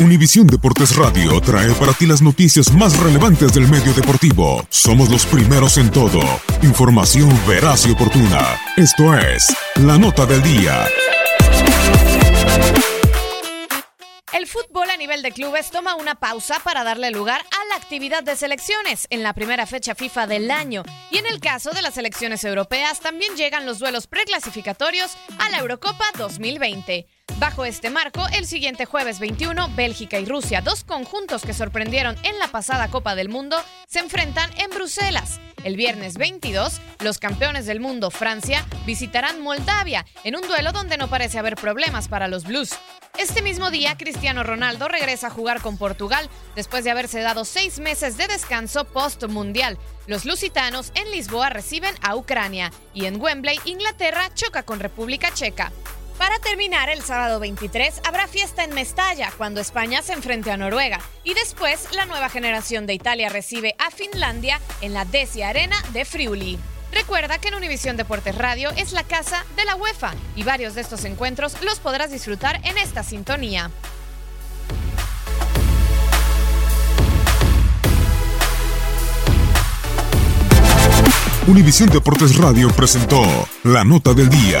Univisión Deportes Radio trae para ti las noticias más relevantes del medio deportivo. Somos los primeros en todo. Información veraz y oportuna. Esto es La Nota del Día. El fútbol a nivel de clubes toma una pausa para darle lugar a la actividad de selecciones en la primera fecha FIFA del año. Y en el caso de las selecciones europeas también llegan los duelos preclasificatorios a la Eurocopa 2020. Bajo este marco, el siguiente jueves 21, Bélgica y Rusia, dos conjuntos que sorprendieron en la pasada Copa del Mundo, se enfrentan en Bruselas. El viernes 22, los campeones del mundo, Francia, visitarán Moldavia en un duelo donde no parece haber problemas para los Blues. Este mismo día, Cristiano Ronaldo regresa a jugar con Portugal después de haberse dado seis meses de descanso post-mundial. Los lusitanos en Lisboa reciben a Ucrania y en Wembley, Inglaterra choca con República Checa. Para terminar, el sábado 23 habrá fiesta en Mestalla cuando España se enfrente a Noruega. Y después, la nueva generación de Italia recibe a Finlandia en la Decia Arena de Friuli. Recuerda que en Univisión Deportes Radio es la casa de la UEFA y varios de estos encuentros los podrás disfrutar en esta sintonía. Univisión Deportes Radio presentó La Nota del Día.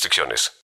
restricciones.